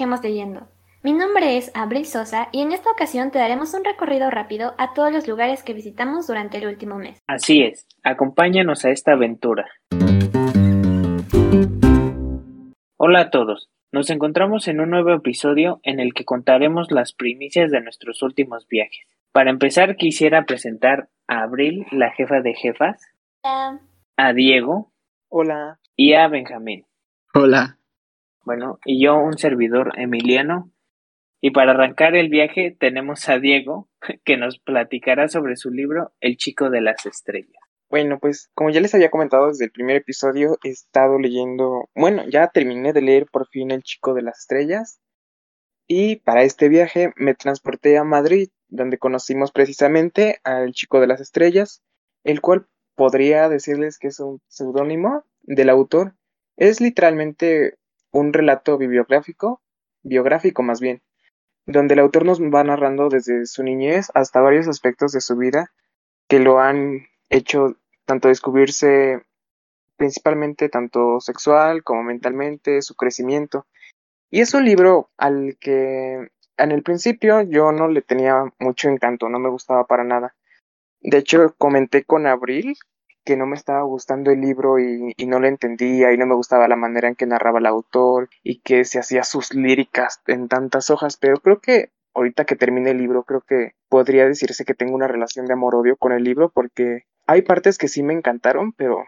Viajemos leyendo. Mi nombre es Abril Sosa y en esta ocasión te daremos un recorrido rápido a todos los lugares que visitamos durante el último mes. Así es, acompáñanos a esta aventura. Hola a todos, nos encontramos en un nuevo episodio en el que contaremos las primicias de nuestros últimos viajes. Para empezar quisiera presentar a Abril, la jefa de jefas, Hola. a Diego Hola. y a Benjamín. Hola. Bueno, y yo un servidor Emiliano. Y para arrancar el viaje tenemos a Diego, que nos platicará sobre su libro El chico de las estrellas. Bueno, pues como ya les había comentado desde el primer episodio, he estado leyendo, bueno, ya terminé de leer por fin El chico de las estrellas. Y para este viaje me transporté a Madrid, donde conocimos precisamente al chico de las estrellas, el cual podría decirles que es un seudónimo del autor. Es literalmente un relato bibliográfico, biográfico más bien, donde el autor nos va narrando desde su niñez hasta varios aspectos de su vida que lo han hecho tanto descubrirse principalmente tanto sexual como mentalmente, su crecimiento. Y es un libro al que en el principio yo no le tenía mucho encanto, no me gustaba para nada. De hecho, comenté con Abril que no me estaba gustando el libro y, y, no lo entendía y no me gustaba la manera en que narraba el autor y que se hacía sus líricas en tantas hojas, pero creo que ahorita que termine el libro creo que podría decirse que tengo una relación de amor-odio con el libro porque hay partes que sí me encantaron, pero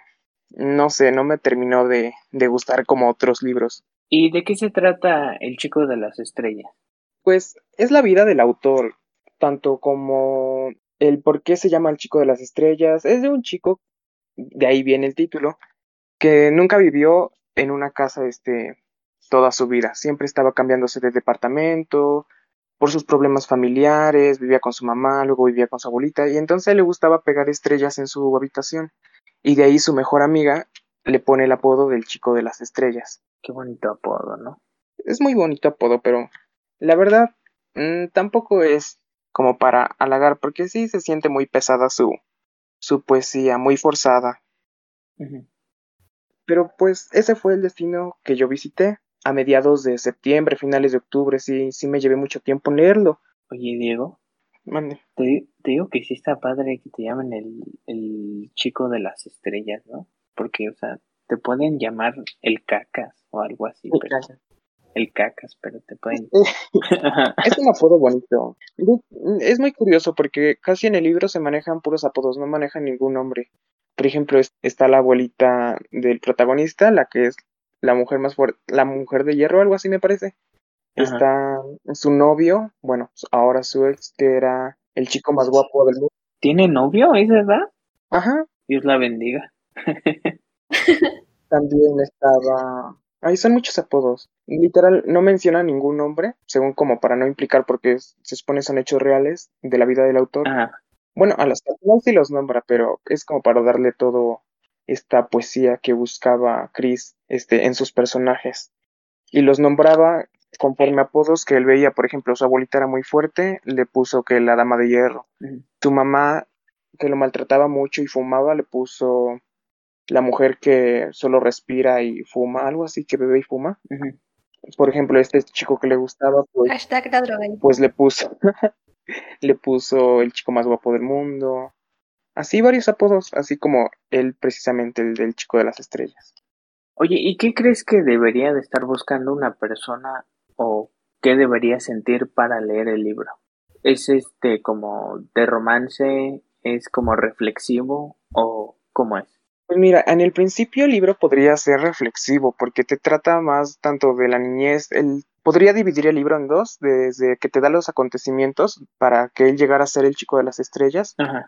no sé, no me terminó de, de gustar como otros libros. ¿Y de qué se trata El chico de las estrellas? Pues es la vida del autor, tanto como el por qué se llama el chico de las estrellas. Es de un chico de ahí viene el título, que nunca vivió en una casa este, toda su vida. Siempre estaba cambiándose de departamento por sus problemas familiares, vivía con su mamá, luego vivía con su abuelita, y entonces le gustaba pegar estrellas en su habitación. Y de ahí su mejor amiga le pone el apodo del chico de las estrellas. Qué bonito apodo, ¿no? Es muy bonito apodo, pero la verdad mmm, tampoco es como para halagar, porque sí se siente muy pesada su, su poesía muy forzada. Uh -huh. Pero pues ese fue el destino que yo visité a mediados de septiembre, finales de octubre, sí, sí me llevé mucho tiempo en leerlo. Oye, Diego. Mande. Te, te, digo que sí está padre que te llamen el, el chico de las estrellas, ¿no? Porque, o sea, te pueden llamar el cacas o algo así, Sí, pero. El cacas, pero te pueden... es un apodo bonito. Es muy curioso porque casi en el libro se manejan puros apodos, no manejan ningún nombre. Por ejemplo, es- está la abuelita del protagonista, la que es la mujer más fuerte, la mujer de hierro, algo así me parece. Ajá. Está su novio, bueno, ahora su ex, que era el chico más guapo del mundo. ¿Tiene novio? ¿Es verdad? Ajá, Dios la bendiga. también estaba... Ahí son muchos apodos. Literal, no menciona ningún nombre, según como para no implicar, porque se supone son hechos reales de la vida del autor. Ajá. Bueno, a las personas sí los nombra, pero es como para darle todo esta poesía que buscaba Chris este, en sus personajes. Y los nombraba conforme a apodos que él veía. Por ejemplo, su abuelita era muy fuerte, le puso que la dama de hierro. Tu mamá, que lo maltrataba mucho y fumaba, le puso la mujer que solo respira y fuma, algo así, que bebe y fuma. Por ejemplo, este chico que le gustaba, pues Hashtag la drogadicta. pues le puso le puso el chico más guapo del mundo así varios apodos así como él precisamente el del chico de las estrellas Oye, ¿y qué crees que debería de estar buscando una persona o qué debería sentir para leer el libro? ¿Es este como de romance? ¿Es como reflexivo? ¿O cómo es? Pues mira en el principio el libro podría ser reflexivo porque te trata más tanto de la niñez el podría dividir el libro en dos desde que te da los acontecimientos para que él llegara a ser el chico de las estrellas Ajá.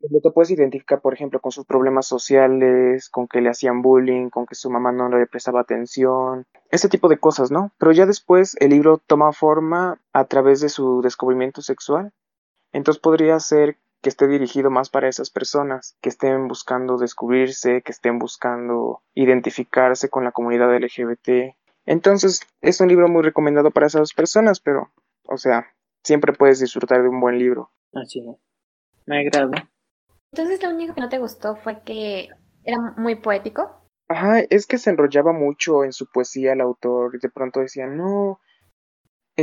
Te puedes identificar, por ejemplo, con sus problemas sociales, con que le hacían bullying, con que su mamá no le prestaba atención, ese tipo de cosas, ¿no? Pero ya después el libro toma forma a través de su descubrimiento sexual. Entonces podría ser que esté dirigido más para esas personas, que estén buscando descubrirse, que estén buscando identificarse con la comunidad LGBT. Entonces es un libro muy recomendado para esas personas, pero, o sea, siempre puedes disfrutar de un buen libro. Así es. Me agrada. Entonces lo único que no te gustó fue que era muy poético. Ajá, es que se enrollaba mucho en su poesía el autor, y de pronto decía, no,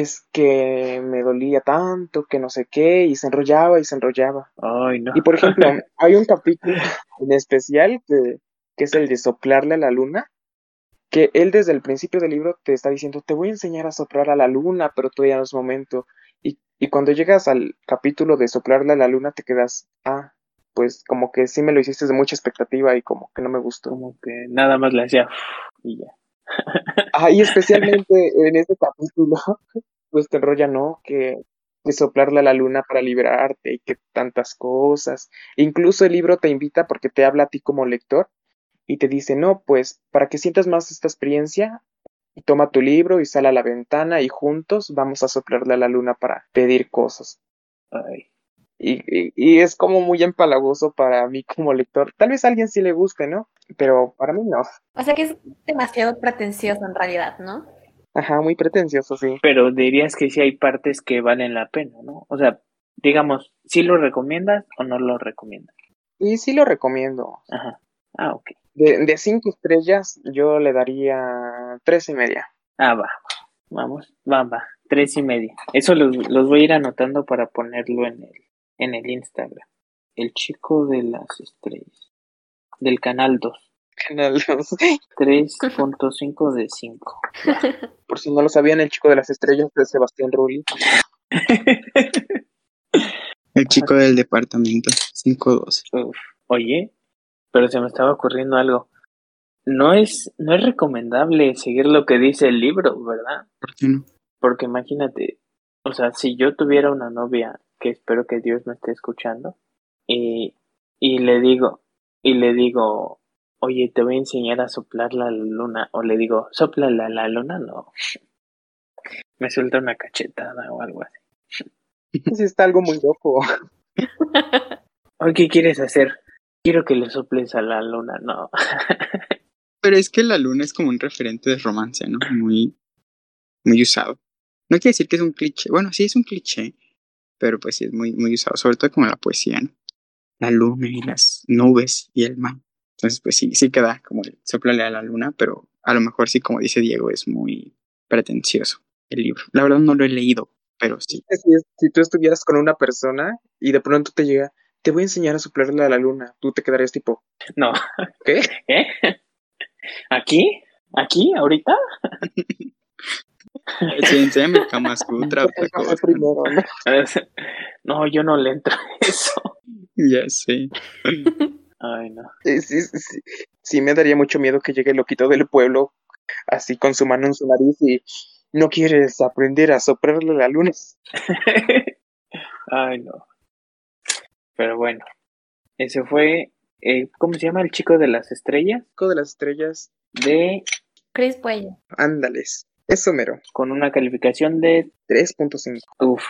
es que me dolía tanto, que no sé qué, y se enrollaba y se enrollaba. Ay, no. Y por ejemplo, hay un capítulo en especial que, que es el de soplarle a la luna, que él desde el principio del libro te está diciendo, te voy a enseñar a soplar a la luna, pero todavía no es momento. Y, y cuando llegas al capítulo de soplarle a la luna, te quedas, ah, pues como que sí me lo hiciste de mucha expectativa y como que no me gustó. Como que nada más le hacía y ya. Ah, y especialmente en este capítulo, pues te enrolla, ¿no? Que, soplarle a la luna para liberarte y que tantas cosas. Incluso el libro te invita porque te habla a ti como lector y te dice, no, pues para que sientas más esta experiencia, toma tu libro y sal a la ventana y juntos vamos a soplarle a la luna para pedir cosas. Ay. Y, y, y, es como muy empalagoso para mí como lector. Tal vez a alguien sí le guste, ¿no? Pero para mí no. O sea que es demasiado pretencioso en realidad, ¿no? Ajá, muy pretencioso, sí. Pero dirías que sí hay partes que valen la pena, ¿no? O sea, digamos, ¿sí lo recomiendas o no lo recomiendas? Y sí lo recomiendo. Ajá. Ah, ok. De, de cinco estrellas, yo le daría tres y media. Ah, va. Vamos, va, va. Tres y media. Eso los, los voy a ir anotando para ponerlo en el, en el Instagram. El chico de las estrellas. Del canal 2. Canal 2. 3.5 de 5. Por si no lo sabían, el chico de las estrellas de Sebastián Rulli. el chico del departamento. 512. Oye, pero se me estaba ocurriendo algo. No es, no es recomendable seguir lo que dice el libro, ¿verdad? ¿Por qué no? Porque imagínate, o sea, si yo tuviera una novia que espero que Dios me esté escuchando, y, y le digo, y le digo, oye, te voy a enseñar a soplar la luna, o le digo, soplale a la luna, no. Me suelta una cachetada o algo así. Sí, está algo muy loco. Oye, ¿qué quieres hacer? Quiero que le soples a la luna, no. Pero es que la luna es como un referente de romance, ¿no? Muy, muy usado. No quiere decir que es un cliché. Bueno, sí es un cliché, pero pues sí es muy, muy usado, sobre todo como la poesía, ¿no? La luna y las nubes y el mar. Entonces, pues sí, sí queda como el soplale a la luna, pero a lo mejor sí, como dice Diego, es muy pretencioso el libro. La verdad no lo he leído, pero sí. Si, si tú estuvieras con una persona y de pronto te llega, te voy a enseñar a soplarle a la luna, tú te quedarías tipo, No. ¿qué? ¿Qué? ¿Aquí? ¿Aquí? ¿Ahorita? Primero, ¿no? No, yo no le entro a eso. Ya sé. Ay, no. Sí, sí, sí, sí, me daría mucho miedo que llegue el loquito del pueblo así con su mano en su nariz y no quieres aprender a soplarle la luna. Ay, no. Pero bueno, ese fue, eh, ¿cómo se llama? El chico de las estrellas. Chico de las estrellas De, Chris Puello. ándales. Eso mero. con una calificación de, 3.5. uff,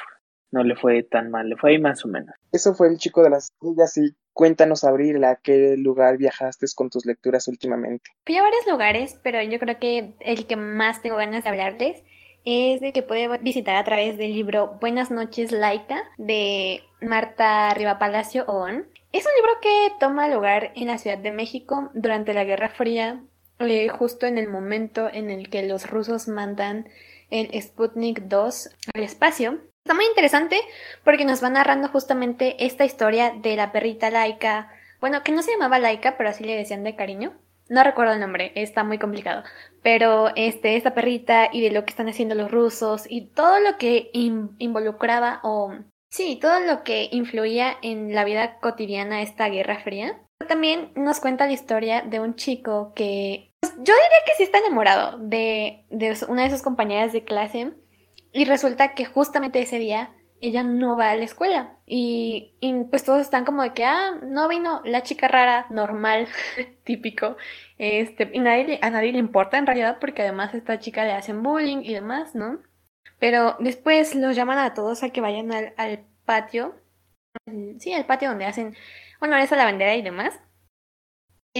no le fue tan mal, le fue ahí más o menos. Eso fue el chico de las estrellas y cuéntanos, Abril, a qué lugar viajaste con tus lecturas últimamente. Fui a varios lugares, pero yo creo que el que más tengo ganas de hablarles es el que puede visitar a través del libro Buenas noches, Laika, de Marta Riva Palacio Oon. Es un libro que toma lugar en la Ciudad de México durante la Guerra Fría, eh, justo en el momento en el que los rusos mandan el Sputnik 2 al espacio. Está muy interesante porque nos va narrando justamente esta historia de la perrita Laika. Bueno, que no se llamaba Laika, pero así le decían de cariño. No recuerdo el nombre, está muy complicado. Pero este, esta perrita y de lo que están haciendo los rusos y todo lo que in- involucraba o sí, todo lo que influía en la vida cotidiana esta Guerra Fría. También nos cuenta la historia de un chico que yo diría que sí está enamorado de, de una de sus compañeras de clase y resulta que justamente ese día ella no va a la escuela y, pues todos están como de que ah no vino la chica rara normal típico este y nadie a nadie le importa en realidad porque además a esta chica le hacen bullying y demás no pero después los llaman a todos a que vayan al, patio sí al patio donde hacen honores a la bandera y demás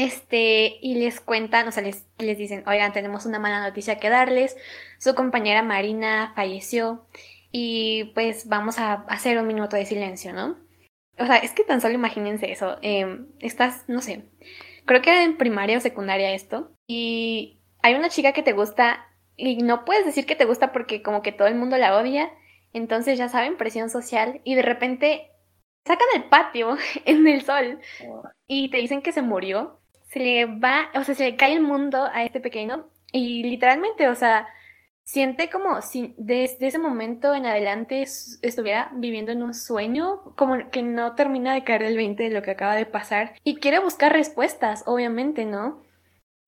este, y les cuentan, o sea, les, les dicen, oigan, tenemos una mala noticia que darles. Su compañera Marina falleció y pues vamos a hacer un minuto de silencio, ¿no? O sea, es que tan solo imagínense eso. eh, estás, no sé, creo que era en primaria o secundaria esto. y hay una chica que te gusta y no puedes decir que te gusta porque como que todo el mundo la odia, entonces ya saben, presión social y de repente sacan al patio en el sol y te dicen que se murió, se le va, o sea, se le cae el mundo a este pequeño y literalmente, o sea, siente como si desde ese momento en adelante estuviera viviendo en un sueño, como que no termina de caer el 20 de lo que acaba de pasar y quiere buscar respuestas, obviamente, ¿no?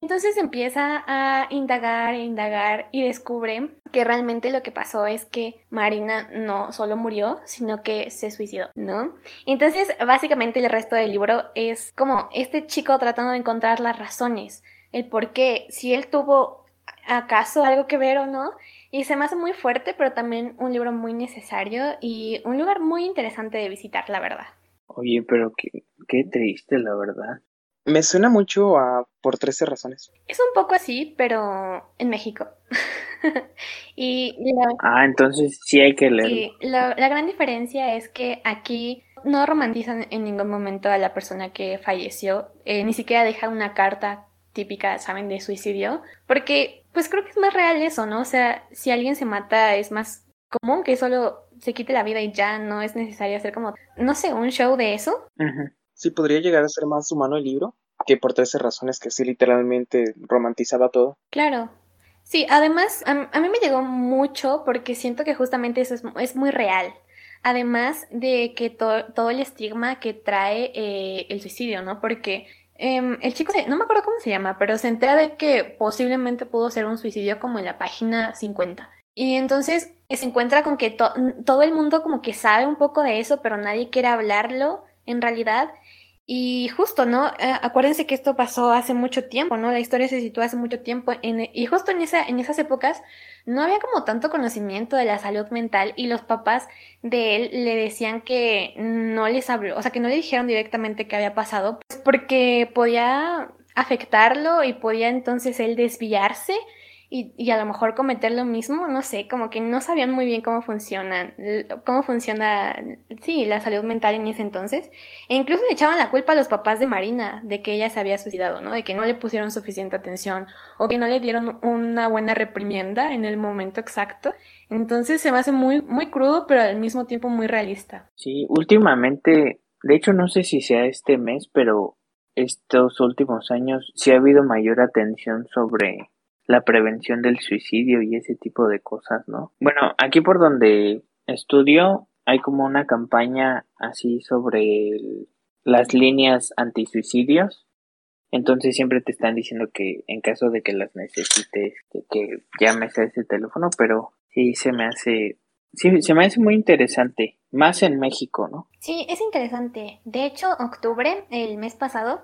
Entonces empieza a indagar e indagar y descubre que realmente lo que pasó es que Marina no solo murió, sino que se suicidó, ¿no? Entonces, básicamente el resto del libro es como este chico tratando de encontrar las razones, el por qué, si él tuvo acaso algo que ver o no. Y se me hace muy fuerte, pero también un libro muy necesario y un lugar muy interesante de visitar, la verdad. Oye, pero qué, triste, la verdad. Me suena mucho a Por 13 razones. Es un poco así, pero en México. y Ah, entonces sí hay que leerlo. Sí, la, la gran diferencia es que aquí no romantizan en ningún momento a la persona que falleció, eh, ni siquiera deja una carta típica, ¿saben?, de suicidio, porque pues creo que es más real eso, ¿no? O sea, si alguien se mata es más común que solo se quite la vida y ya no es necesario hacer como, no sé, un show de eso. Sí, podría llegar a ser más humano el libro que por 13 razones que sí literalmente romantizaba todo. Claro. Sí, además a, mí me llegó mucho porque siento que justamente eso es, muy real. Además de que todo el estigma que trae eh, el suicidio, ¿no? Porque Em, el chico, no me acuerdo cómo se llama, pero se entera de que posiblemente pudo ser un suicidio como en la página 50. Y entonces se encuentra con que todo el mundo como que sabe un poco de eso, pero nadie quiere hablarlo en realidad. Y justo, ¿no? Eh, acuérdense que esto pasó hace mucho tiempo, ¿no? La historia se sitúa hace mucho tiempo en, y justo en, esa, en esas épocas no había como tanto conocimiento de la salud mental y los papás de él le decían que no les habló, o sea, que no le dijeron directamente qué había pasado, pues porque podía afectarlo y podía entonces él desviarse y, y, a lo mejor cometer lo mismo, no sé, como que no sabían muy bien cómo funciona, cómo funciona, sí, la salud mental en ese entonces. E incluso le echaban la culpa a los papás de Marina de que ella se había suicidado, ¿no? De que no le pusieron suficiente atención o que no le dieron una buena reprimienda en el momento exacto. Entonces se me hace muy, muy crudo, pero al mismo tiempo muy realista. Sí, últimamente, de hecho no sé si sea este mes, pero estos últimos años sí ha habido mayor atención sobre la prevención del suicidio y ese tipo de cosas, ¿no? Bueno, aquí por donde estudio hay como una campaña así sobre las líneas antisuicidios. Entonces siempre te están diciendo que en caso de que las necesites, que, llames a ese teléfono, pero sí se me hace, sí, se me hace muy interesante, más en México, ¿no? Sí, es interesante. De hecho, octubre, el mes pasado,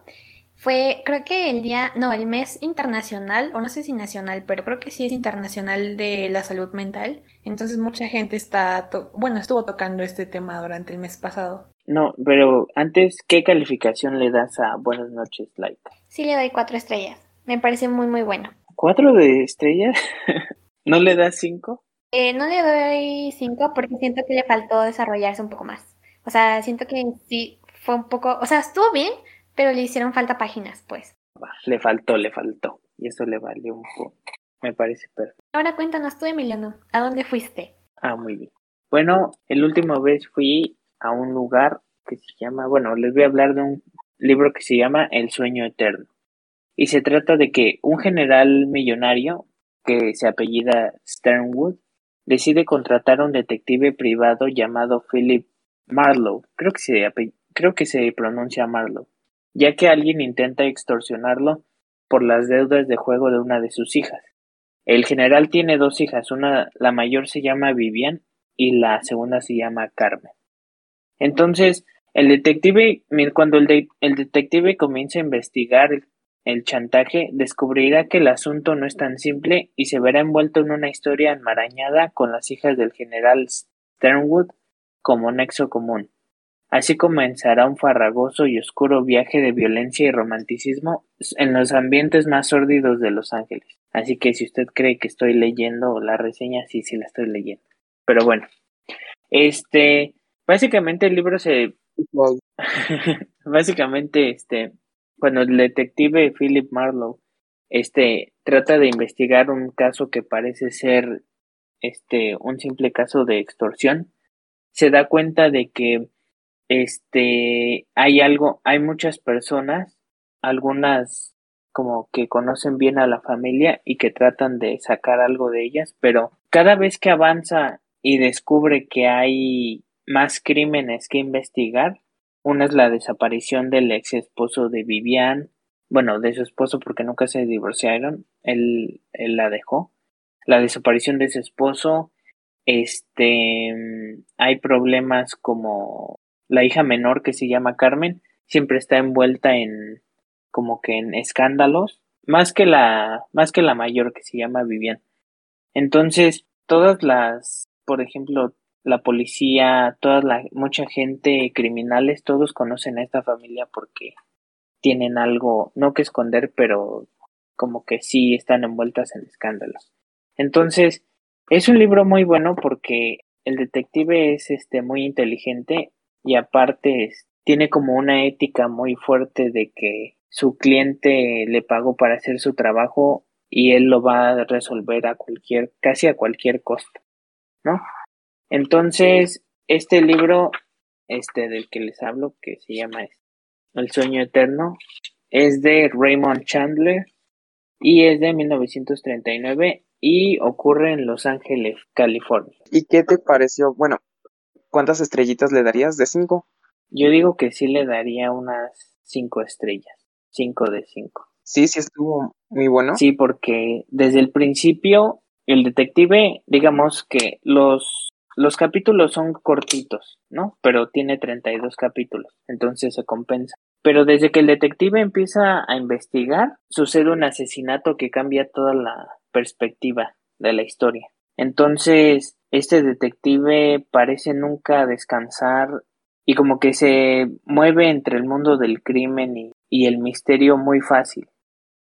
fue, creo que el día, no, el mes internacional, o no sé si nacional, pero creo que sí es internacional de la salud mental. Entonces mucha gente está, bueno, estuvo tocando este tema durante el mes pasado. No, pero antes, ¿qué calificación le das a Buenas noches, Laika? Sí, le doy cuatro estrellas. Me parece muy, muy bueno. ¿Cuatro de estrellas? ¿No le das cinco? Eh, no le doy cinco porque siento que le faltó desarrollarse un poco más. O sea, siento que sí fue un poco, o sea, estuvo bien, pero le hicieron falta páginas, pues. Le faltó, le faltó. Y eso le valió un poco. Me parece perfecto. Ahora cuéntanos tú, Emiliano, ¿a dónde fuiste? Ah, muy bien. Bueno, el último vez fui a un lugar que se llama, bueno, les voy a hablar de un libro que se llama El sueño eterno. Y se trata de que un general millonario que se apellida Sternwood decide contratar a un detective privado llamado Philip Marlowe. Creo que se, creo que se pronuncia Marlowe ya que alguien intenta extorsionarlo por las deudas de juego de una de sus hijas. El general tiene dos hijas, una la mayor se llama Vivian y la segunda se llama Carmen. Entonces, el detective, cuando el, detective comienza a investigar el, el chantaje, descubrirá que el asunto no es tan simple y se verá envuelto en una historia enmarañada con las hijas del general Sternwood como nexo común. Así comenzará un farragoso y oscuro viaje de violencia y romanticismo en los ambientes más sórdidos de Los Ángeles. Así que si usted cree que estoy leyendo la reseña, sí, sí la estoy leyendo. Pero bueno, este, básicamente el libro se... básicamente, este, cuando el detective Philip Marlowe este trata de investigar un caso que parece ser este un simple caso de extorsión, se da cuenta de que este hay algo, hay muchas personas, algunas como que conocen bien a la familia y que tratan de sacar algo de ellas, pero cada vez que avanza y descubre que hay más crímenes que investigar, una es la desaparición del ex esposo de Vivian, bueno, de su esposo porque nunca se divorciaron, él, él la dejó, la desaparición de su esposo, este, hay problemas como la hija menor que se llama Carmen, siempre está envuelta en como que en escándalos, más que la, más que la mayor que se llama Vivian. Entonces, todas las, por ejemplo, la policía, toda la, mucha gente, criminales, todos conocen a esta familia porque tienen algo, no que esconder, pero como que sí están envueltas en escándalos. Entonces, es un libro muy bueno porque el detective es este muy inteligente y aparte tiene como una ética muy fuerte de que su cliente le pagó para hacer su trabajo y él lo va a resolver a cualquier, casi a cualquier costo, ¿no? Entonces, este libro, este del que les hablo, que se llama El sueño eterno, es de Raymond Chandler y es de 1939 y ocurre en Los Ángeles, California. ¿Y qué te pareció? Bueno, ¿cuántas estrellitas le darías de cinco? Yo digo que sí le daría unas cinco estrellas. 5 de 5. Sí, sí estuvo muy bueno. Sí, porque desde el principio el detective, digamos que los, los capítulos son cortitos, ¿no? Pero tiene 32 capítulos, entonces se compensa. Pero desde que el detective empieza a investigar, sucede un asesinato que cambia toda la perspectiva de la historia. Entonces, este detective parece nunca descansar y como que se mueve entre el mundo del crimen y el misterio muy fácil.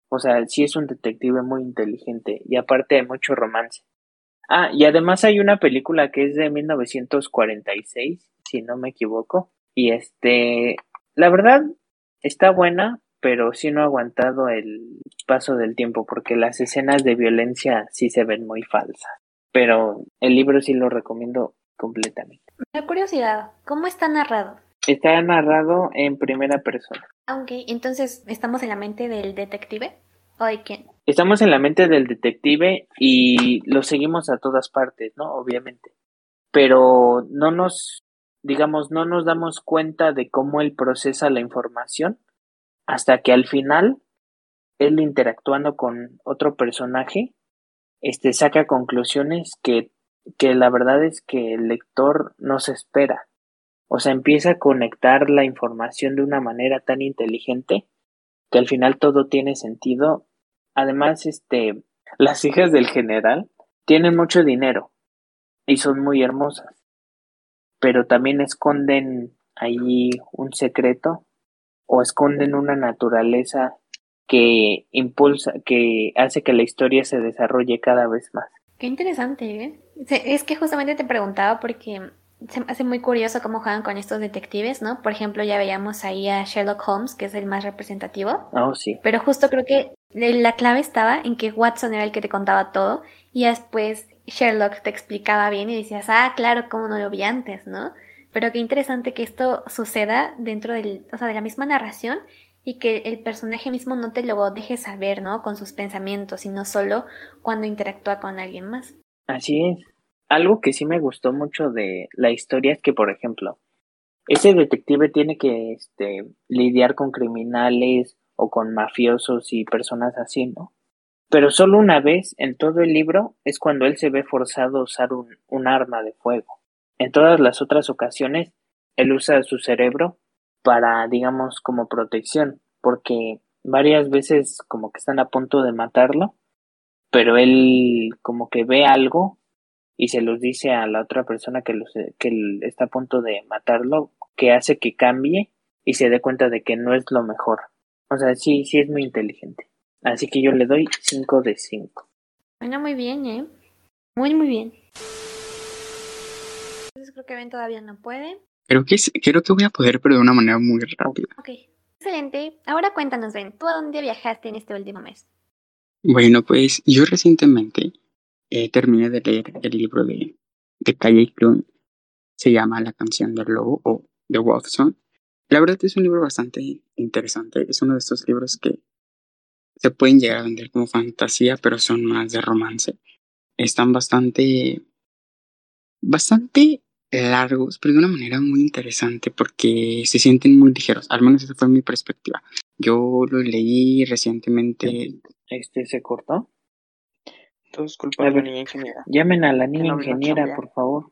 O sea, sí es un detective muy inteligente y aparte hay mucho romance. Ah, y además hay una película que es de 1946, si no me equivoco, y este, la verdad está buena, pero sí no ha aguantado el paso del tiempo porque las escenas de violencia sí se ven muy falsas. Pero el libro sí lo recomiendo completamente. Me da curiosidad, ¿cómo está narrado? Está narrado en primera persona. Aunque, entonces, ¿estamos en la mente del detective? ¿O de quién? Estamos en la mente del detective y lo seguimos a todas partes, ¿no? Obviamente. Pero no nos, digamos, no nos damos cuenta de cómo él procesa la información hasta que al final, él interactuando con otro personaje, este saca conclusiones que, que la verdad es que el lector no se espera. O sea, empieza a conectar la información de una manera tan inteligente que al final todo tiene sentido. Además, este, las hijas del general tienen mucho dinero y son muy hermosas, pero también esconden ahí un secreto o esconden una naturaleza que impulsa, que hace que la historia se desarrolle cada vez más. Qué interesante, ¿eh? Es que justamente te preguntaba porque se me hace muy curioso cómo juegan con estos detectives, ¿no? Por ejemplo, ya veíamos ahí a Sherlock Holmes, que es el más representativo. Oh, sí. Pero justo creo que la clave estaba en que Watson era el que te contaba todo y después Sherlock te explicaba bien y decías, ah, claro, cómo no lo vi antes, ¿no? Pero qué interesante que esto suceda dentro del, o sea, de la misma narración y que el personaje mismo no te lo deje saber, ¿no? Con sus pensamientos, sino solo cuando interactúa con alguien más. Así es algo que sí me gustó mucho de la historia es que, por ejemplo, ese detective tiene que este, lidiar con criminales o con mafiosos y personas así, ¿no? Pero solo una vez en todo el libro es cuando él se ve forzado a usar un, un arma de fuego. En todas las otras ocasiones, él usa su cerebro para, digamos, como protección, porque varias veces como que están a punto de matarlo, pero él como que ve algo y se los dice a la otra persona que, los, que está a punto de matarlo, que hace que cambie y se dé cuenta de que no es lo mejor. O sea, sí, sí es muy inteligente. Así que yo le doy 5 de 5. Bueno, muy bien, ¿eh? Muy, muy bien. Entonces creo que Ben todavía no puede. Creo que, creo que voy a poder, pero de una manera muy rápida. Ok. Excelente. Ahora cuéntanos, Ben, ¿tú a dónde viajaste en este último mes? Bueno, pues yo recientemente eh, terminé de leer el libro de, de Calle Clun. Se llama La canción del lobo o The Wolf Song. La verdad es un libro bastante interesante. Es uno de estos libros que se pueden llegar a vender como fantasía, pero son más de romance. Están bastante, bastante largos, pero de una manera muy interesante porque se sienten muy ligeros. Al menos esa fue mi perspectiva. Yo lo leí recientemente. Este se cortó. Todo es culpa de la niña ingeniera. Llamen a la niña ingeniera, por favor.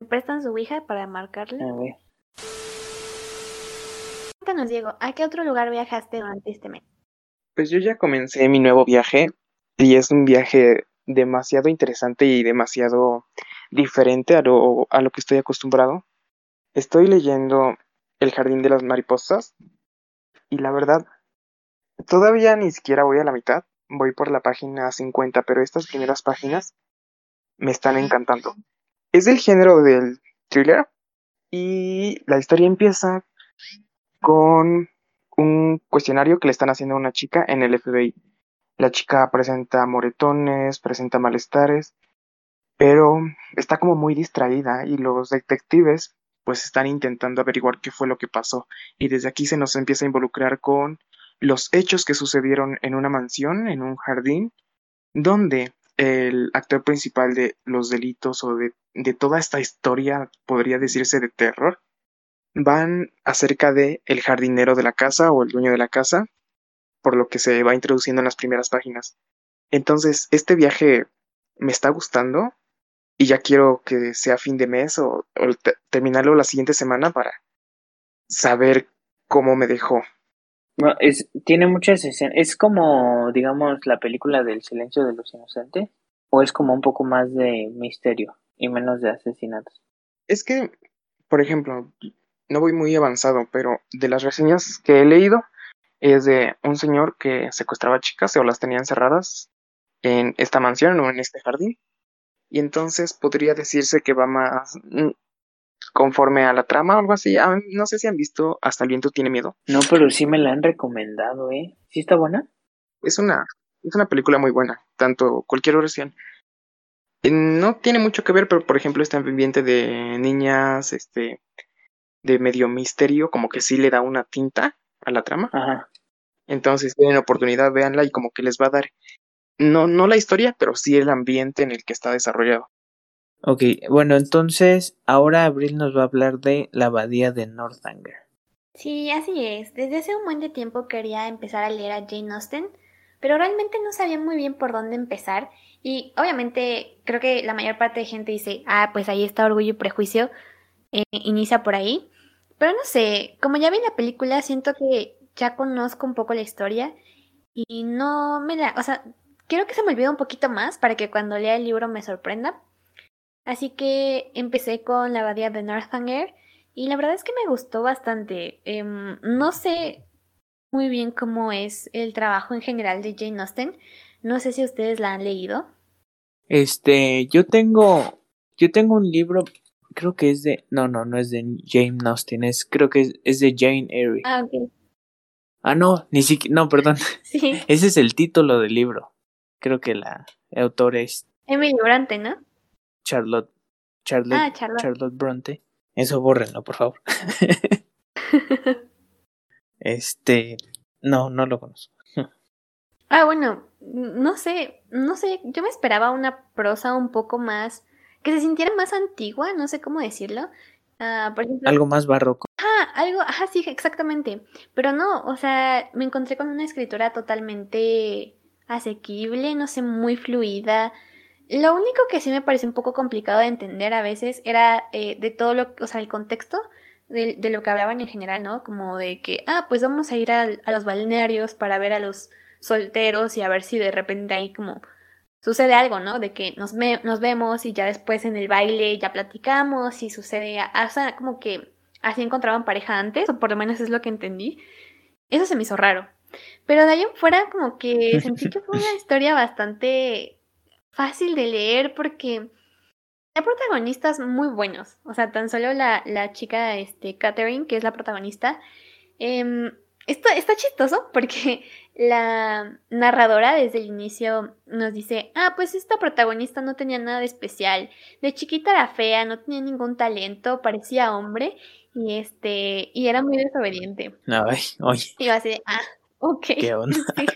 ¿Me prestan su Ouija para marcarle? A ver. Cuéntanos, Diego, ¿a qué otro lugar viajaste durante este mes? Pues yo ya comencé mi nuevo viaje y es un viaje demasiado interesante y demasiado diferente a lo, a lo que estoy acostumbrado. Estoy leyendo El Jardín de las Mariposas y la verdad, todavía ni siquiera voy a la mitad, voy por la página 50, pero estas primeras páginas me están encantando. Es del género del thriller y la historia empieza con un cuestionario que le están haciendo a una chica en el FBI. La chica presenta moretones, presenta malestares, pero está como muy distraída y los detectives pues están intentando averiguar qué fue lo que pasó y desde aquí se nos empieza a involucrar con los hechos que sucedieron en una mansión, en un jardín, donde el actor principal de los delitos o de, de toda esta historia, podría decirse de terror, van acerca de el jardinero de la casa o el dueño de la casa, por lo que se va introduciendo en las primeras páginas. Entonces, este viaje me está gustando y ya quiero que sea fin de mes o, o te- terminarlo la siguiente semana para saber cómo me dejó. Es, tiene muchas escenas. Es como, digamos, la película del silencio de los inocentes. O es como un poco más de misterio y menos de asesinatos. Es que, por ejemplo, no voy muy avanzado, pero de las reseñas que he leído es de un señor que secuestraba chicas o las tenía encerradas en esta mansión o en este jardín. Y entonces podría decirse que va más mm, conforme a la trama o algo así. Ah, no sé si han visto Hasta el viento tiene miedo. No, pero sí me la han recomendado, ¿eh? ¿Sí está buena? Es una, es una película muy buena, tanto cualquier oración. Eh, No tiene mucho que ver, pero por ejemplo está en ambiente de niñas, este, de medio misterio, como que sí le da una tinta a la trama. Ajá. Entonces, si tienen oportunidad, véanla y como que les va a dar, no, no la historia, pero sí el ambiente en el que está desarrollado. Ok, bueno, entonces ahora Abril nos va a hablar de la abadía de Northanger. Sí, así es. Desde hace un buen de tiempo quería empezar a leer a Jane Austen, pero realmente no sabía muy bien por dónde empezar. Y obviamente creo que la mayor parte de gente dice, ah, pues ahí está Orgullo y Prejuicio, eh, inicia por ahí. Pero no sé, como ya vi la película, siento que ya conozco un poco la historia y no me la, o sea, quiero que se me olvide un poquito más para que cuando lea el libro me sorprenda. Así que empecé con la abadía de Northanger y la verdad es que me gustó bastante. Em, no sé muy bien cómo es el trabajo en general de Jane Austen. No sé si ustedes la han leído. Este, yo tengo, yo tengo un libro, creo que es de, no, no, no es de Jane Austen, es, creo que es, es de Jane Eyre. Ah, ok. Ah, no, ni siquiera, no, perdón, Sí. ese es el título del libro. Creo que la autora es Emily Bronte, ¿no? Charlotte, Charlotte, Ah, Charlotte. Charlotte Bronte. Eso bórrenlo, por favor. Este, no, no lo conozco. Ah, bueno, no sé, no sé, yo me esperaba una prosa un poco más, que se sintiera más antigua, no sé cómo decirlo. Ah, por ejemplo, Algo más barroco. Ah, algo, ajá, sí, exactamente. Pero no, o sea, me encontré con una escritura totalmente asequible, no sé, muy fluida. Lo único que sí me pareció un poco complicado de entender a veces era eh, de todo lo, o sea, el contexto de, de lo que hablaban en general, ¿no? Como de que, ah, pues vamos a ir a los balnearios para ver a los solteros y a ver si de repente ahí como sucede algo, ¿no? De que nos, ve- nos vemos y ya después en el baile ya platicamos y sucede, o como que así encontraban pareja antes, o por lo menos es lo que entendí. Eso se me hizo raro. Pero de ahí en fuera como que sentí que fue una historia bastante fácil de leer porque hay protagonistas muy buenos. O sea, tan solo la, la chica, este, Catherine, que es la protagonista, em, esto está chistoso porque la narradora desde el inicio nos dice, ah, pues esta protagonista no tenía nada de especial, de chiquita era fea, no tenía ningún talento, parecía hombre y este, y era muy desobediente. Ay, oye. Y yo así de, ah, ok. ¿Qué onda? Sí.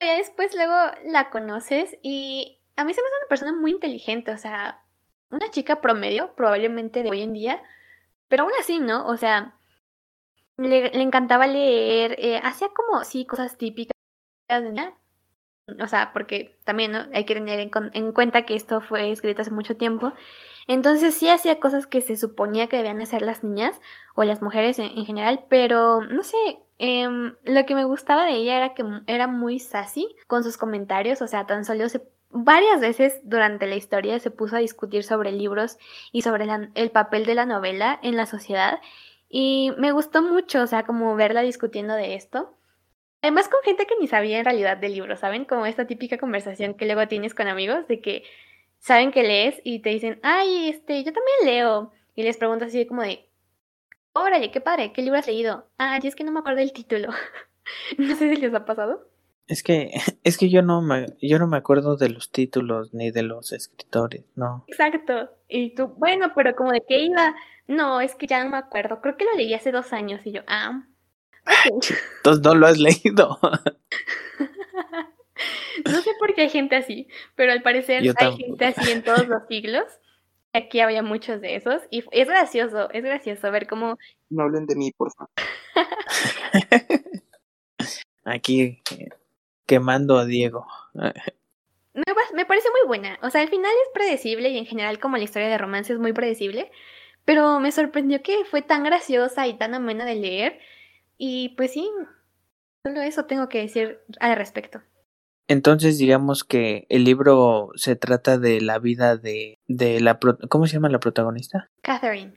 Ya después luego la conoces y a mí se me hace una persona muy inteligente, o sea, una chica promedio, probablemente de hoy en día, pero aún así, ¿no? O sea, le, le encantaba leer, eh, hacía como, sí, cosas típicas de niña. O sea, porque también ¿no? hay que tener en, cuenta que esto fue escrito hace mucho tiempo. Entonces sí hacía cosas que se suponía que debían hacer las niñas o las mujeres en, en general, pero no sé, em, lo que me gustaba de ella era que era muy sassy con sus comentarios, o sea, tan solo se... Varias veces durante la historia se puso a discutir sobre libros y sobre el papel de la novela en la sociedad y me gustó mucho, o sea, como verla discutiendo de esto. Además con gente que ni sabía en realidad del libro, ¿saben? Como esta típica conversación que luego tienes con amigos de que saben que lees y te dicen, ay, este, yo también leo. Y les preguntas así como de, órale, qué padre, ¿qué libro has leído? Ah, y es que no me acuerdo el título. no sé si les ha pasado. Es que, es que yo no me, yo no me acuerdo de los títulos ni de los escritores, no. Exacto. Y tú, bueno, pero como de qué iba. No, es que ya no me acuerdo. Creo que lo leí hace dos años y yo, ah. Entonces no lo has leído. No sé por qué hay gente así, pero al parecer Yo hay gente así en todos los siglos. Aquí había muchos de esos y es gracioso, es gracioso ver cómo No hablen de mí, por favor. Aquí eh, quemando a Diego. me, me parece muy buena. O sea, al final es predecible y en general como la historia de romance es muy predecible, pero me sorprendió que fue tan graciosa y tan amena de leer y pues sí, solo eso tengo que decir al respecto. Entonces digamos que el libro se trata de la vida de, de la ¿cómo se llama la protagonista? Catherine.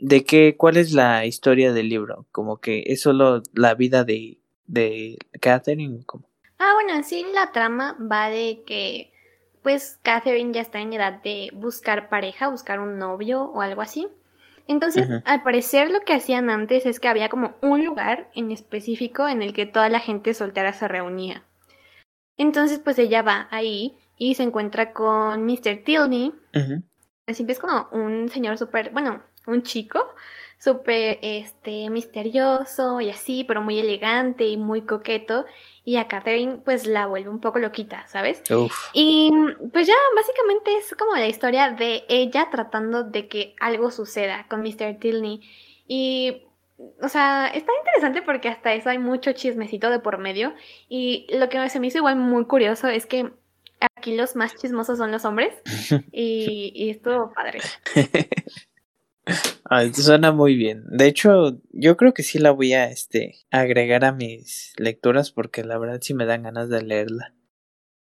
¿De qué, cuál es la historia del libro? Como que es solo la vida de, de Catherine, como Ah, bueno, en sí la trama va de que, pues, Catherine ya está en edad de buscar pareja, buscar un novio o algo así. Entonces, al parecer lo que hacían antes es que había como un lugar en específico en el que toda la gente soltera se reunía. Entonces, pues ella va ahí y se encuentra con Mr. Tilney, Ujú. Siempre es como un señor súper, bueno, un chico súper, este, misterioso y así, pero muy elegante y muy coqueto. Y a Catherine, pues la vuelve un poco loquita, ¿sabes? Uf. Y pues ya básicamente es como la historia de ella tratando de que algo suceda con Mr. Tilney. Y, o sea, está interesante porque hasta eso hay mucho chismecito de por medio. Y lo que se me hizo igual muy curioso es que aquí los más chismosos son los hombres. Y, y estuvo padre. Ay, suena muy bien. De hecho, yo creo que sí la voy a este agregar a mis lecturas porque la verdad sí me dan ganas de leerla.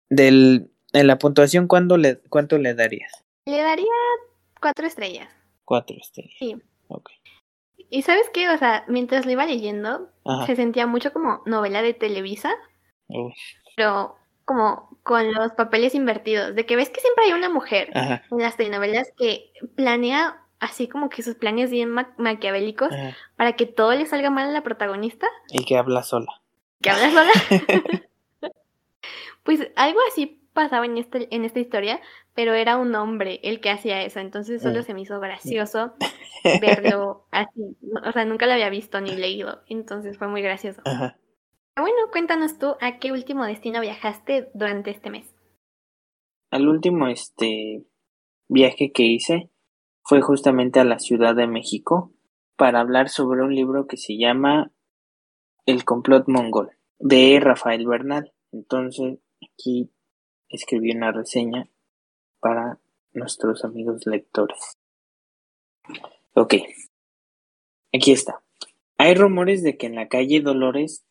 Del en la puntuación ¿cuándo le cuánto le darías? Le daría cuatro estrellas. Cuatro estrellas. Sí. Ok. Y sabes qué, o sea, mientras lo iba leyendo, Ajá. se sentía mucho como novela de Televisa, Uf. pero como con los papeles invertidos, de que ves que siempre hay una mujer Ajá. en las telenovelas que planea así como que sus planes bien ma- maquiavélicos Ajá. para que todo le salga mal a la protagonista, Y que habla sola. que habla sola. pues algo así pasaba en, este, en esta historia, pero era un hombre el que hacía eso, entonces solo Mm. se me hizo gracioso verlo así. O sea, nunca lo había visto ni leído, entonces fue muy gracioso. Ajá. Pero bueno, cuéntanos tú a qué último destino viajaste durante este mes. Al último este viaje que hice fue justamente a la Ciudad de México para hablar sobre un libro que se llama El complot mongol de Rafael Bernal. Entonces, aquí escribí una reseña para nuestros amigos lectores. Ok, aquí está. Hay rumores de que en la calle Dolores,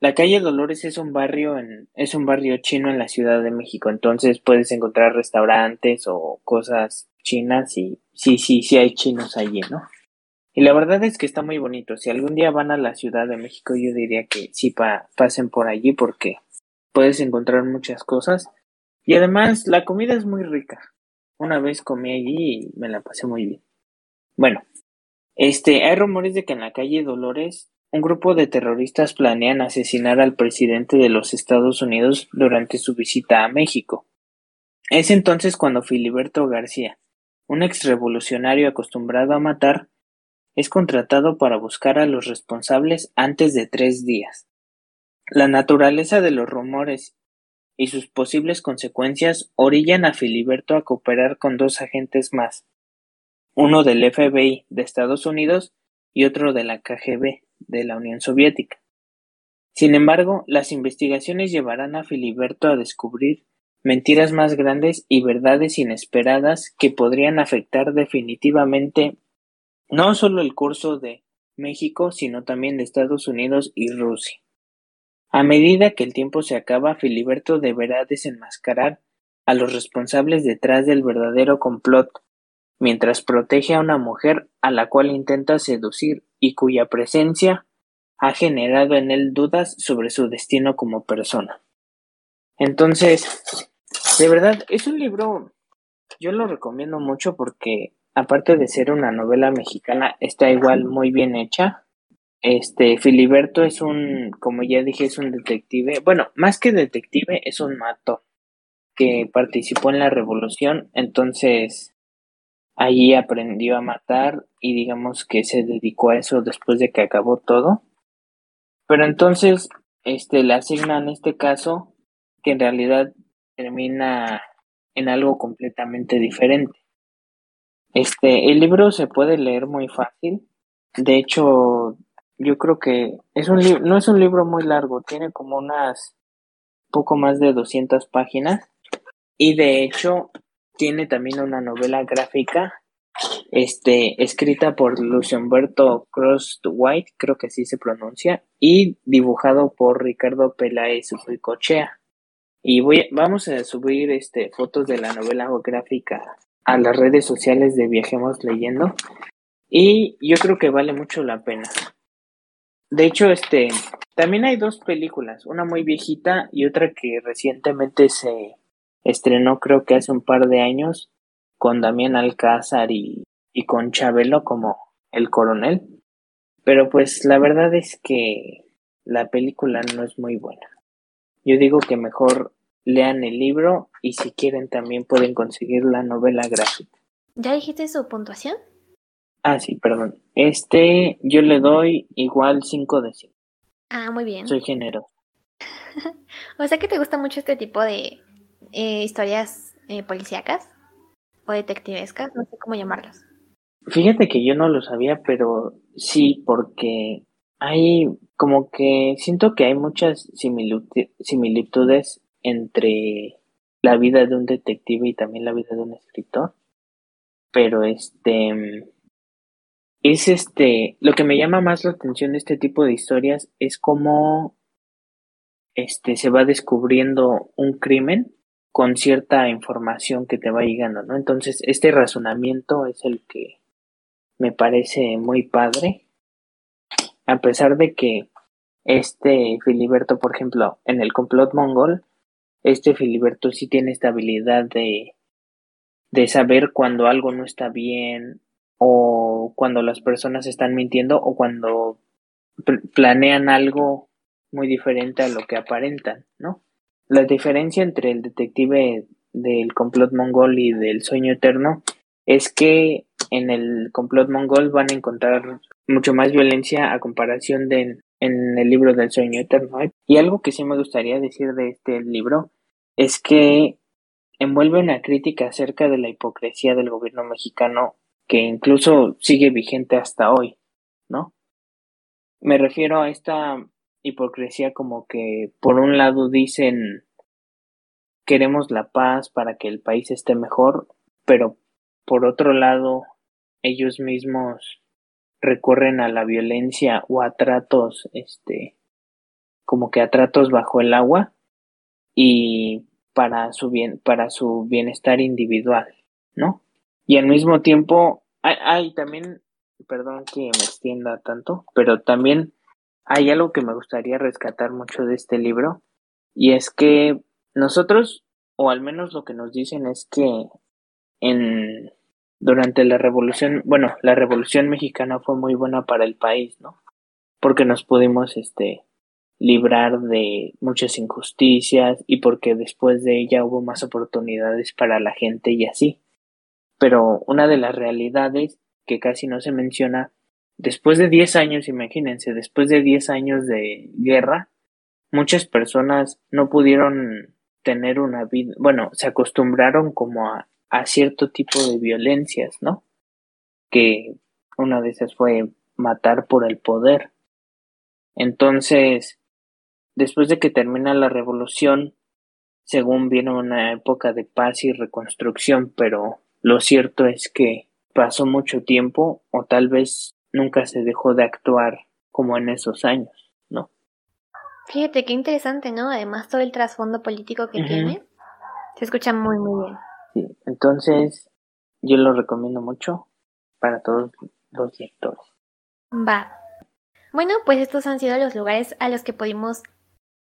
la calle Dolores es un barrio en, es un barrio chino en la Ciudad de México, entonces puedes encontrar restaurantes o cosas chinas y sí, sí, sí hay chinos allí, ¿no? Y la verdad es que está muy bonito. Si algún día van a la Ciudad de México, yo diría que sí pa- pasen por allí porque puedes encontrar muchas cosas. Y además la comida es muy rica. Una vez comí allí y me la pasé muy bien. Bueno, este, hay rumores de que en la calle Dolores un grupo de terroristas planean asesinar al presidente de los Estados Unidos durante su visita a México. Es entonces cuando Filiberto García, un exrevolucionario acostumbrado a matar, es contratado para buscar a los responsables antes de tres días. La naturaleza de los rumores y sus posibles consecuencias orillan a Filiberto a cooperar con dos agentes más, uno del FBI de Estados Unidos y otro de la KGB de la Unión Soviética. Sin embargo, las investigaciones llevarán a Filiberto a descubrir mentiras más grandes y verdades inesperadas que podrían afectar definitivamente no solo el curso de México, sino también de Estados Unidos y Rusia. A medida que el tiempo se acaba, Filiberto deberá desenmascarar a los responsables detrás del verdadero complot, mientras protege a una mujer a la cual intenta seducir y cuya presencia ha generado en él dudas sobre su destino como persona. Entonces, de verdad, es un libro, yo lo recomiendo mucho porque aparte de ser una novela mexicana, está igual muy bien hecha. Este, Filiberto es un, como ya dije, es un detective, bueno, más que detective, es un mato que participó en la revolución, entonces allí aprendió a matar y digamos que se dedicó a eso después de que acabó todo. Pero entonces, este, le asignan este caso que en realidad termina en algo completamente diferente. Este, el libro se puede leer muy fácil. De hecho, yo creo que es un no es un libro muy largo, tiene como unas poco más de 200 páginas y de hecho tiene también una novela gráfica este escrita por Lucio Humberto Cross White, creo que así se pronuncia, y dibujado por Ricardo Peláez Ricochea. Y voy, vamos a subir este fotos de la novela gráfica a las redes sociales de Viajemos Leyendo y yo creo que vale mucho la pena. De hecho, este también hay dos películas, una muy viejita y otra que recientemente se estrenó creo que hace un par de años con Damián Alcázar y, y con Chabelo como el coronel. Pero pues la verdad es que la película no es muy buena. Yo digo que mejor lean el libro y si quieren también pueden conseguir la novela gráfica. ¿Ya dijiste su puntuación? Ah, sí, perdón. Este yo le doy igual 5 de 5. Ah, muy bien. Soy generoso. o sea que te gusta mucho este tipo de eh, historias eh, policíacas o detectivescas, no sé cómo llamarlas. Fíjate que yo no lo sabía, pero sí, porque hay como que siento que hay muchas similitudes entre la vida de un detective y también la vida de un escritor. Pero este es este lo que me llama más la atención de este tipo de historias es cómo este se va descubriendo un crimen con cierta información que te va llegando, ¿no? Entonces, este razonamiento es el que me parece muy padre. A pesar de que este Filiberto, por ejemplo, en el complot mongol, este Filiberto sí tiene esta habilidad de, de saber cuando algo no está bien o cuando las personas están mintiendo o cuando planean algo muy diferente a lo que aparentan, ¿no? La diferencia entre el detective del complot mongol y del sueño eterno es que en el complot mongol van a encontrar mucho más violencia a comparación de en el libro del sueño eterno. Y algo que sí me gustaría decir de este libro es que envuelve una crítica acerca de la hipocresía del gobierno mexicano que incluso sigue vigente hasta hoy, ¿no? Me refiero a esta hipocresía como que por un lado dicen queremos la paz para que el país esté mejor, pero por otro lado ellos mismos recurren a la violencia o a tratos este como que a tratos bajo el agua y para su bien, para su bienestar individual, ¿no? Y al mismo tiempo, hay, también, perdón que me extienda tanto, pero también hay algo que me gustaría rescatar mucho de este libro, y es que nosotros, o al menos lo que nos dicen es que en durante la revolución, bueno, la revolución mexicana fue muy buena para el país, ¿no? porque nos pudimos este librar de muchas injusticias y porque después de ella hubo más oportunidades para la gente y así. Pero una de las realidades que casi no se menciona, después de 10 años, imagínense, después de 10 años de guerra, muchas personas no pudieron tener una vida, bueno, se acostumbraron como a, a cierto tipo de violencias, ¿no? Que una de esas fue matar por el poder. Entonces, después de que termina la revolución, según viene una época de paz y reconstrucción, pero lo cierto es que pasó mucho tiempo o tal vez nunca se dejó de actuar como en esos años, ¿no? Fíjate qué interesante, ¿no? Además todo el trasfondo político que tiene. Se escucha muy, muy bien. Sí, entonces yo lo recomiendo mucho para todos los lectores. Va. Bueno, pues estos han sido los lugares a los que pudimos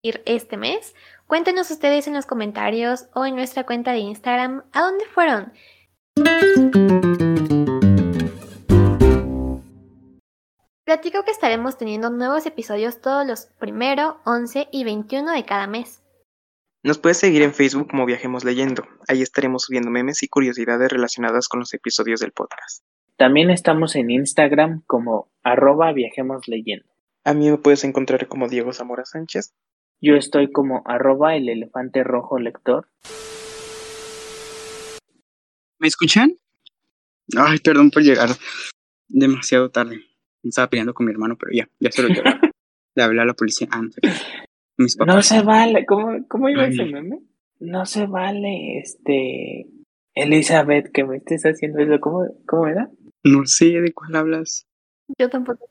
ir este mes. Cuéntenos ustedes en los comentarios o en nuestra cuenta de Instagram a dónde fueron. Platico que estaremos teniendo nuevos episodios todos los primero, 11 y 21 de cada mes. Nos puedes seguir en Facebook como Viajemos Leyendo. Ahí estaremos subiendo memes y curiosidades relacionadas con los episodios del podcast. También estamos en Instagram como arroba viajemos leyendo. A mí me puedes encontrar como Diego Zamora Sánchez. Yo estoy como arroba el elefante rojo lector. ¿Me escuchan? Ay, perdón por llegar demasiado tarde. Me estaba peleando con mi hermano, pero ya, ya se lo llevé. Le hablé a la policía. Mis papás. No se vale, ¿cómo, cómo iba Ay, ese meme? No se vale, este, Elizabeth, que me estés haciendo eso, ¿cómo, cómo era? No sé de cuál hablas. Yo tampoco.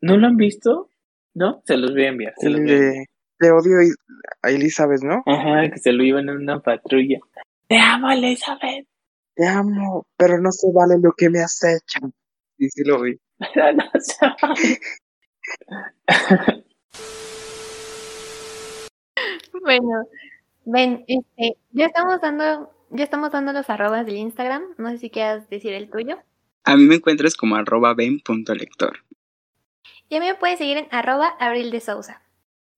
¿No lo han visto? ¿No? Se los voy a enviar. Se los El voy a enviar. de, de odio a Elizabeth, ¿no? Ajá, que se lo iban en una patrulla. Te amo, Elizabeth. Te amo, pero no se vale lo que me acechan. Y sí lo vi. Pero no se vale. Bueno, ven, este, ya estamos dando, ya estamos dando los arrobas del Instagram. No sé si quieras decir el tuyo. A mí me encuentras como arroba ben.lector. Y a mí me puedes seguir en arroba abril de Sousa.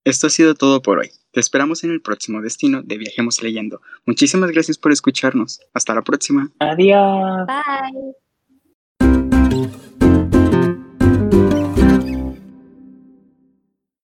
Esto ha sido todo por hoy. Te esperamos en el próximo destino de Viajemos Leyendo. Muchísimas gracias por escucharnos. Hasta la próxima. Adiós. Bye.